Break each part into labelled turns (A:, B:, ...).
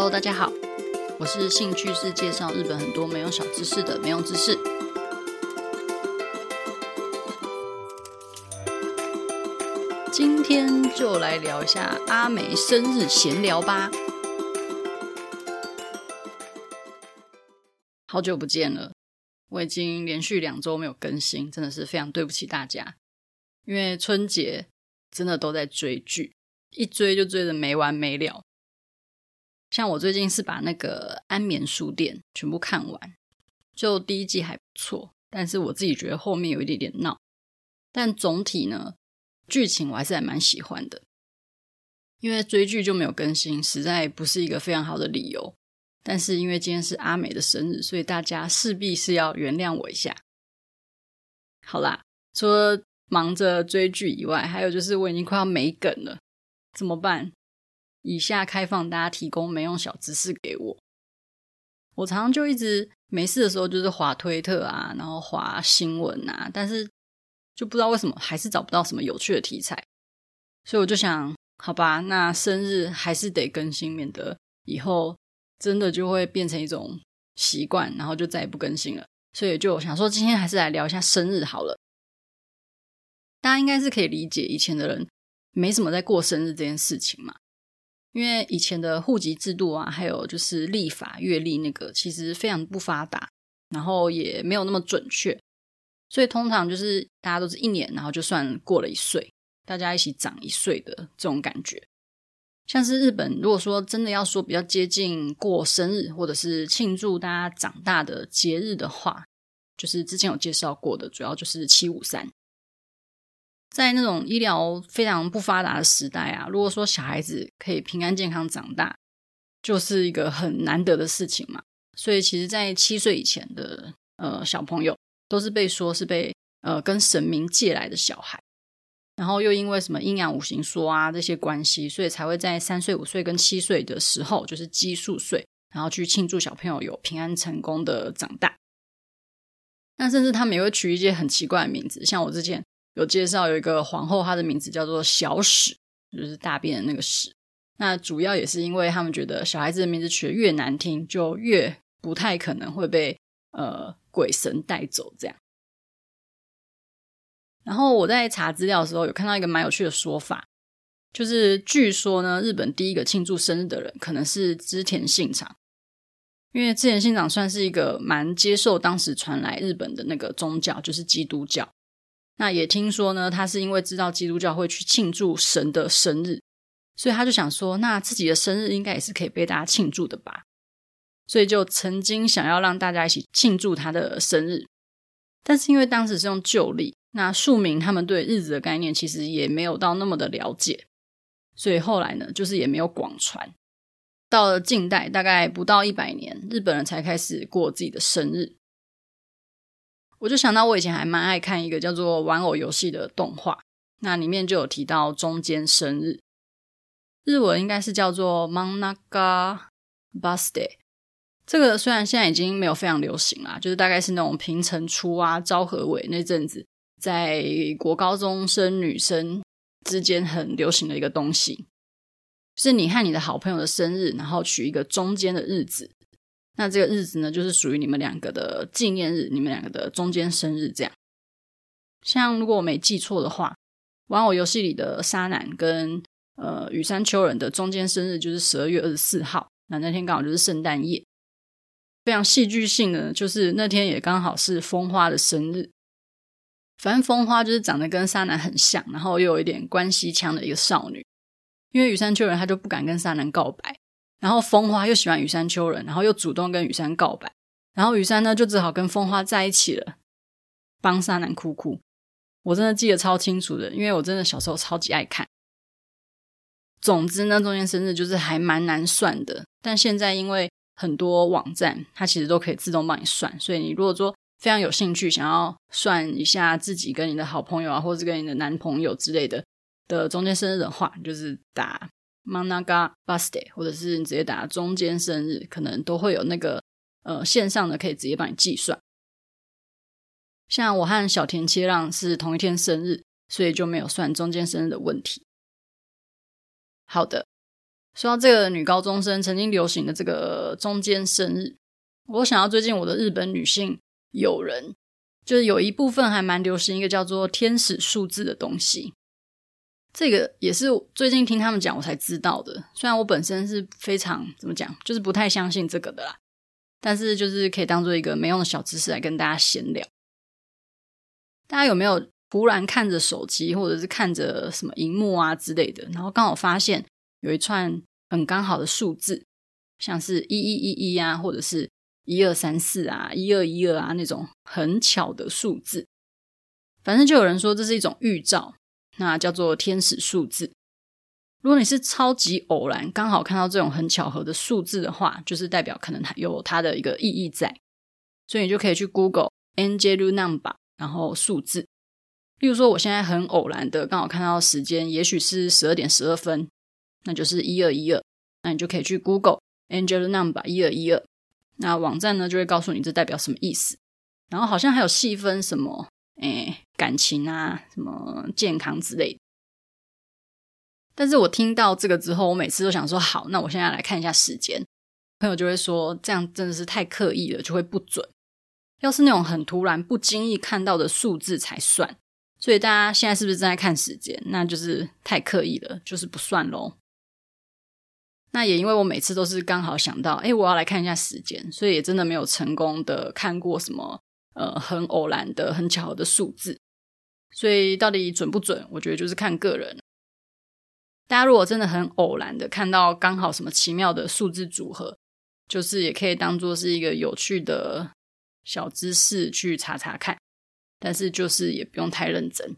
A: Hello，大家好，我是兴趣是介绍日本很多没用小知识的没用知识。今天就来聊一下阿美生日闲聊吧。好久不见了，我已经连续两周没有更新，真的是非常对不起大家。因为春节真的都在追剧，一追就追得没完没了。像我最近是把那个《安眠书店》全部看完，就第一季还不错，但是我自己觉得后面有一点点闹。但总体呢，剧情我还是还蛮喜欢的。因为追剧就没有更新，实在不是一个非常好的理由。但是因为今天是阿美的生日，所以大家势必是要原谅我一下。好啦，除了忙着追剧以外，还有就是我已经快要没梗了，怎么办？以下开放大家提供没用小知识给我。我常常就一直没事的时候就是滑推特啊，然后滑新闻啊，但是就不知道为什么还是找不到什么有趣的题材，所以我就想，好吧，那生日还是得更新，免得以后真的就会变成一种习惯，然后就再也不更新了。所以就想说，今天还是来聊一下生日好了。大家应该是可以理解以前的人没什么在过生日这件事情嘛。因为以前的户籍制度啊，还有就是历法、月历那个，其实非常不发达，然后也没有那么准确，所以通常就是大家都是一年，然后就算过了一岁，大家一起长一岁的这种感觉。像是日本，如果说真的要说比较接近过生日，或者是庆祝大家长大的节日的话，就是之前有介绍过的，主要就是七五三。在那种医疗非常不发达的时代啊，如果说小孩子可以平安健康长大，就是一个很难得的事情嘛。所以，其实，在七岁以前的呃小朋友，都是被说是被呃跟神明借来的小孩，然后又因为什么阴阳五行说啊这些关系，所以才会在三岁、五岁跟七岁的时候，就是奇数岁，然后去庆祝小朋友有平安成功的长大。那甚至他们也会取一些很奇怪的名字，像我之前。有介绍有一个皇后，她的名字叫做小史，就是大便的那个史。那主要也是因为他们觉得小孩子的名字取得越难听，就越不太可能会被呃鬼神带走这样。然后我在查资料的时候，有看到一个蛮有趣的说法，就是据说呢，日本第一个庆祝生日的人可能是织田信长，因为织田信长算是一个蛮接受当时传来日本的那个宗教，就是基督教。那也听说呢，他是因为知道基督教会去庆祝神的生日，所以他就想说，那自己的生日应该也是可以被大家庆祝的吧？所以就曾经想要让大家一起庆祝他的生日，但是因为当时是用旧历，那庶民他们对日子的概念其实也没有到那么的了解，所以后来呢，就是也没有广传。到了近代，大概不到一百年，日本人才开始过自己的生日。我就想到，我以前还蛮爱看一个叫做《玩偶游戏》的动画，那里面就有提到中间生日，日文应该是叫做 Mannaka Birthday。这个虽然现在已经没有非常流行啦，就是大概是那种平成初啊、昭和尾那阵子，在国高中生女生之间很流行的一个东西，是你和你的好朋友的生日，然后取一个中间的日子。那这个日子呢，就是属于你们两个的纪念日，你们两个的中间生日这样。像如果我没记错的话，玩偶游戏里的沙男跟呃羽山秋人的中间生日就是十二月二十四号，那那天刚好就是圣诞夜。非常戏剧性的就是那天也刚好是风花的生日。反正风花就是长得跟沙男很像，然后又有一点关西腔的一个少女。因为羽山秋人他就不敢跟沙男告白。然后风花又喜欢雨山秋人，然后又主动跟雨山告白，然后雨山呢就只好跟风花在一起了，帮纱南哭哭。我真的记得超清楚的，因为我真的小时候超级爱看。总之呢，中间生日就是还蛮难算的，但现在因为很多网站它其实都可以自动帮你算，所以你如果说非常有兴趣想要算一下自己跟你的好朋友啊，或者是跟你的男朋友之类的的中间生日的话，就是打。Mannaka Birthday，或者是你直接打中间生日，可能都会有那个呃线上的可以直接帮你计算。像我和小田切让是同一天生日，所以就没有算中间生日的问题。好的，说到这个女高中生曾经流行的这个中间生日，我想到最近我的日本女性友人，就是有一部分还蛮流行一个叫做天使数字的东西。这个也是最近听他们讲我才知道的。虽然我本身是非常怎么讲，就是不太相信这个的啦，但是就是可以当做一个没用的小知识来跟大家闲聊。大家有没有突然看着手机，或者是看着什么荧幕啊之类的，然后刚好发现有一串很刚好的数字，像是一一一一啊，或者是一二三四啊，一二一二啊那种很巧的数字，反正就有人说这是一种预兆。那叫做天使数字。如果你是超级偶然刚好看到这种很巧合的数字的话，就是代表可能它有它的一个意义在，所以你就可以去 Google Angel Number，然后数字。例如说，我现在很偶然的刚好看到时间，也许是十二点十二分，那就是一二一二。那你就可以去 Google Angel Number 一二一二，那网站呢就会告诉你这代表什么意思。然后好像还有细分什么。哎，感情啊，什么健康之类。但是我听到这个之后，我每次都想说，好，那我现在来看一下时间。朋友就会说，这样真的是太刻意了，就会不准。要是那种很突然、不经意看到的数字才算。所以大家现在是不是正在看时间？那就是太刻意了，就是不算喽。那也因为我每次都是刚好想到，哎，我要来看一下时间，所以也真的没有成功的看过什么。呃，很偶然的、很巧合的数字，所以到底准不准？我觉得就是看个人。大家如果真的很偶然的看到刚好什么奇妙的数字组合，就是也可以当做是一个有趣的小知识去查查看，但是就是也不用太认真。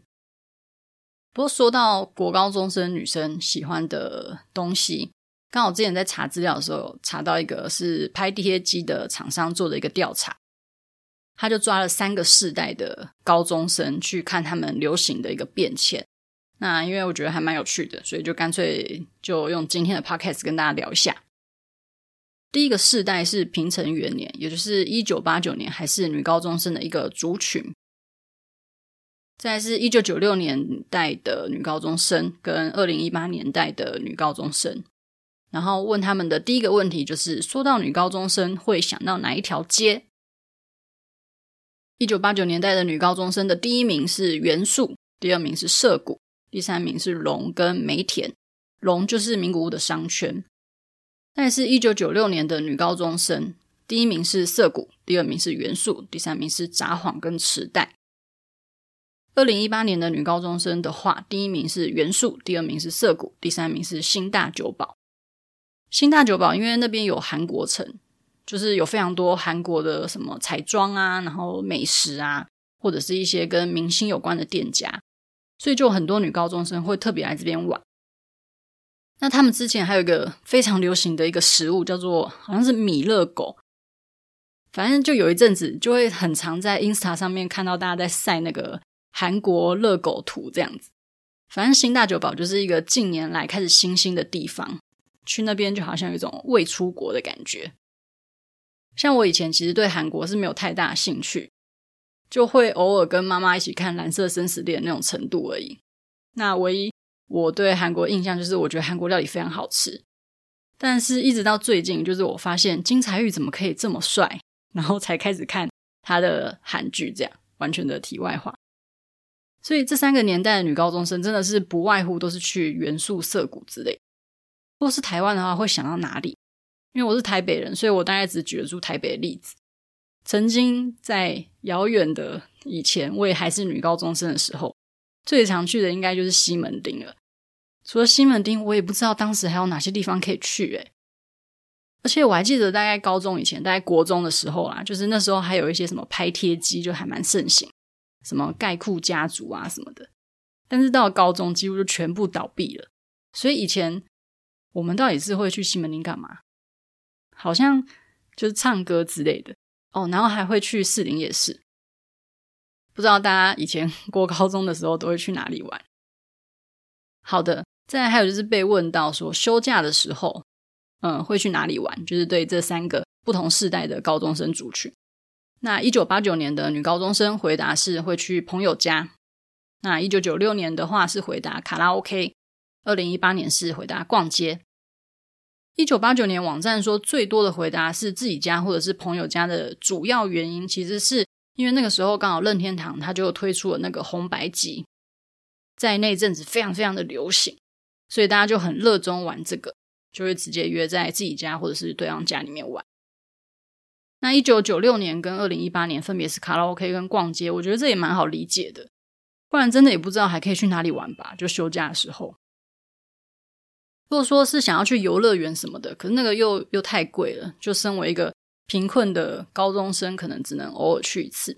A: 不过说到国高中生女生喜欢的东西，刚好之前在查资料的时候查到一个是拍贴机的厂商做的一个调查。他就抓了三个世代的高中生去看他们流行的一个变迁。那因为我觉得还蛮有趣的，所以就干脆就用今天的 podcast 跟大家聊一下。第一个世代是平成元年，也就是一九八九年，还是女高中生的一个族群。再来是一九九六年代的女高中生跟二零一八年代的女高中生。然后问他们的第一个问题就是：说到女高中生，会想到哪一条街？一九八九年代的女高中生的第一名是元素，第二名是涩谷，第三名是龙跟梅田。龙就是名古屋的商圈。但是，一九九六年的女高中生，第一名是涩谷，第二名是元素，第三名是札幌跟池袋。二零一八年的女高中生的话，第一名是元素，第二名是涩谷，第三名是新大久保。新大久保因为那边有韩国城。就是有非常多韩国的什么彩妆啊，然后美食啊，或者是一些跟明星有关的店家，所以就很多女高中生会特别来这边玩。那他们之前还有一个非常流行的一个食物，叫做好像是米乐狗，反正就有一阵子就会很常在 Insta 上面看到大家在晒那个韩国乐狗图这样子。反正新大久保就是一个近年来开始新兴的地方，去那边就好像有一种未出国的感觉。像我以前其实对韩国是没有太大兴趣，就会偶尔跟妈妈一起看《蓝色生死恋》那种程度而已。那唯一我对韩国印象就是，我觉得韩国料理非常好吃。但是，一直到最近，就是我发现金财玉怎么可以这么帅，然后才开始看他的韩剧。这样完全的题外话。所以，这三个年代的女高中生真的是不外乎都是去元素、涩谷之类。如果是台湾的话，会想到哪里？因为我是台北人，所以我大概只举得出台北的例子。曾经在遥远的以前，我也还是女高中生的时候，最常去的应该就是西门町了。除了西门町，我也不知道当时还有哪些地方可以去诶。而且我还记得，大概高中以前，大概国中的时候啦，就是那时候还有一些什么拍贴机，就还蛮盛行，什么盖库家族啊什么的。但是到了高中，几乎就全部倒闭了。所以以前我们到底是会去西门町干嘛？好像就是唱歌之类的哦，然后还会去士林夜市。不知道大家以前 过高中的时候都会去哪里玩？好的，再来还有就是被问到说休假的时候，嗯，会去哪里玩？就是对这三个不同世代的高中生族群。那一九八九年的女高中生回答是会去朋友家。那一九九六年的话是回答卡拉 OK。二零一八年是回答逛街。一九八九年网站说最多的回答是自己家或者是朋友家的主要原因，其实是因为那个时候刚好任天堂它就推出了那个红白机，在那阵子非常非常的流行，所以大家就很热衷玩这个，就会直接约在自己家或者是对方家里面玩。那一九九六年跟二零一八年分别是卡拉 OK 跟逛街，我觉得这也蛮好理解的，不然真的也不知道还可以去哪里玩吧，就休假的时候。如果说是想要去游乐园什么的，可是那个又又太贵了。就身为一个贫困的高中生，可能只能偶尔去一次。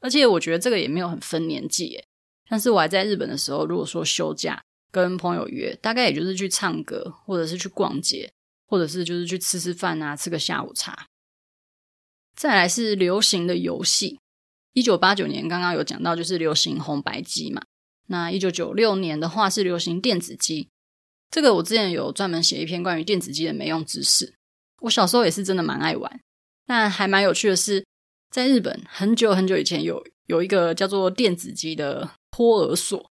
A: 而且我觉得这个也没有很分年纪耶。但是我还在日本的时候，如果说休假跟朋友约，大概也就是去唱歌，或者是去逛街，或者是就是去吃吃饭啊，吃个下午茶。再来是流行的游戏，一九八九年刚刚有讲到，就是流行红白机嘛。那一九九六年的话是流行电子机。这个我之前有专门写一篇关于电子机的没用知识。我小时候也是真的蛮爱玩，但还蛮有趣的是，在日本很久很久以前有有一个叫做电子机的托儿所，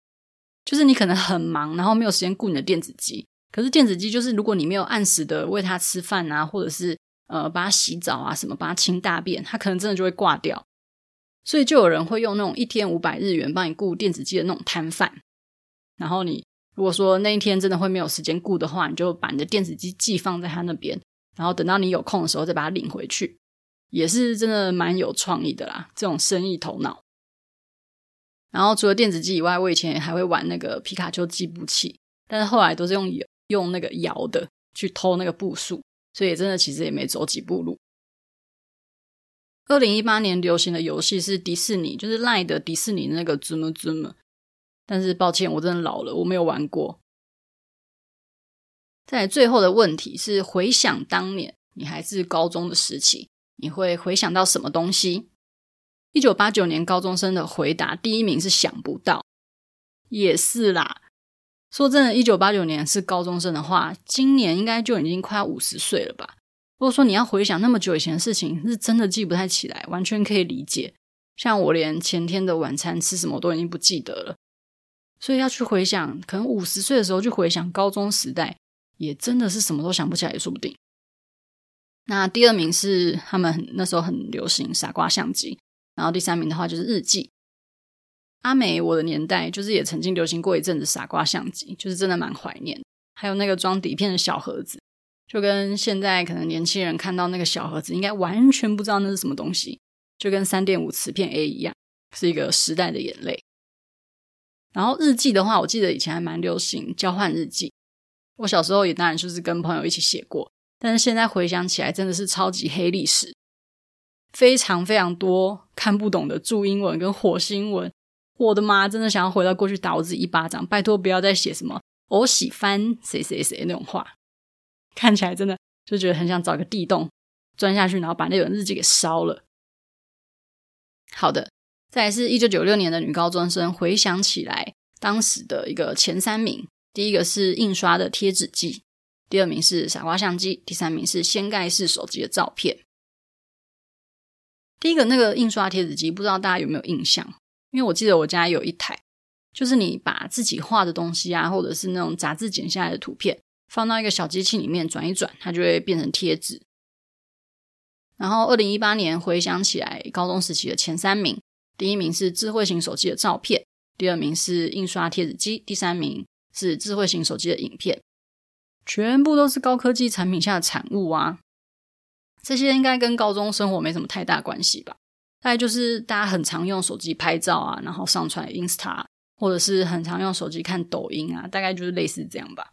A: 就是你可能很忙，然后没有时间顾你的电子机，可是电子机就是如果你没有按时的喂它吃饭啊，或者是呃帮它洗澡啊什么，帮它清大便，它可能真的就会挂掉。所以就有人会用那种一天五百日元帮你雇电子机的那种摊贩，然后你。如果说那一天真的会没有时间顾的话，你就把你的电子机寄放在他那边，然后等到你有空的时候再把它领回去，也是真的蛮有创意的啦，这种生意头脑。然后除了电子机以外，我以前还会玩那个皮卡丘计步器，但是后来都是用用那个摇的去偷那个步数，所以真的其实也没走几步路。二零一八年流行的游戏是迪士尼，就是赖的迪士尼那个 Zoom Zoom。但是抱歉，我真的老了，我没有玩过。在最后的问题是：回想当年你还是高中的时期，你会回想到什么东西？一九八九年高中生的回答，第一名是想不到，也是啦。说真的，一九八九年是高中生的话，今年应该就已经快五十岁了吧？如果说你要回想那么久以前的事情，是真的记不太起来，完全可以理解。像我连前天的晚餐吃什么都已经不记得了。所以要去回想，可能五十岁的时候去回想高中时代，也真的是什么都想不起来，也说不定。那第二名是他们很那时候很流行傻瓜相机，然后第三名的话就是日记。阿美，我的年代就是也曾经流行过一阵子傻瓜相机，就是真的蛮怀念。还有那个装底片的小盒子，就跟现在可能年轻人看到那个小盒子，应该完全不知道那是什么东西，就跟三点五磁片 A 一样，是一个时代的眼泪。然后日记的话，我记得以前还蛮流行交换日记。我小时候也当然就是跟朋友一起写过，但是现在回想起来，真的是超级黑历史，非常非常多看不懂的注英文跟火星文。我的妈，真的想要回到过去打我自己一巴掌！拜托不要再写什么我喜欢谁谁谁那种话，看起来真的就觉得很想找个地洞钻下去，然后把那本日记给烧了。好的。再来是一九九六年的女高中生，回想起来当时的一个前三名，第一个是印刷的贴纸机，第二名是傻瓜相机，第三名是掀盖式手机的照片。第一个那个印刷贴纸机，不知道大家有没有印象？因为我记得我家有一台，就是你把自己画的东西啊，或者是那种杂志剪下来的图片，放到一个小机器里面转一转，它就会变成贴纸。然后二零一八年回想起来，高中时期的前三名。第一名是智慧型手机的照片，第二名是印刷贴纸机，第三名是智慧型手机的影片，全部都是高科技产品下的产物啊！这些应该跟高中生活没什么太大关系吧？大概就是大家很常用手机拍照啊，然后上传 Insta，或者是很常用手机看抖音啊，大概就是类似这样吧。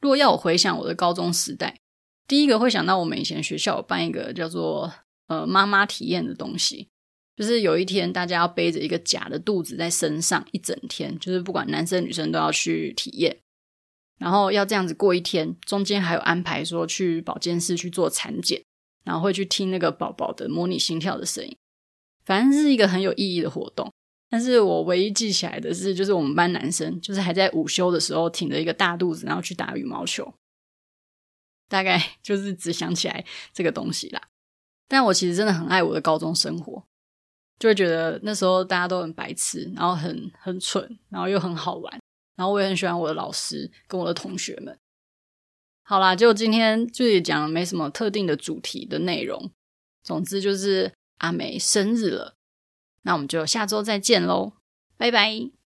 A: 如果要我回想我的高中时代，第一个会想到我们以前学校有办一个叫做呃妈妈体验的东西。就是有一天，大家要背着一个假的肚子在身上一整天，就是不管男生女生都要去体验，然后要这样子过一天。中间还有安排说去保健室去做产检，然后会去听那个宝宝的模拟心跳的声音，反正是一个很有意义的活动。但是我唯一记起来的是，就是我们班男生就是还在午休的时候挺着一个大肚子，然后去打羽毛球，大概 就是只想起来这个东西啦。但我其实真的很爱我的高中生活。就会觉得那时候大家都很白痴，然后很很蠢，然后又很好玩，然后我也很喜欢我的老师跟我的同学们。好啦，就今天就也讲了没什么特定的主题的内容，总之就是阿梅生日了，那我们就下周再见喽，拜拜。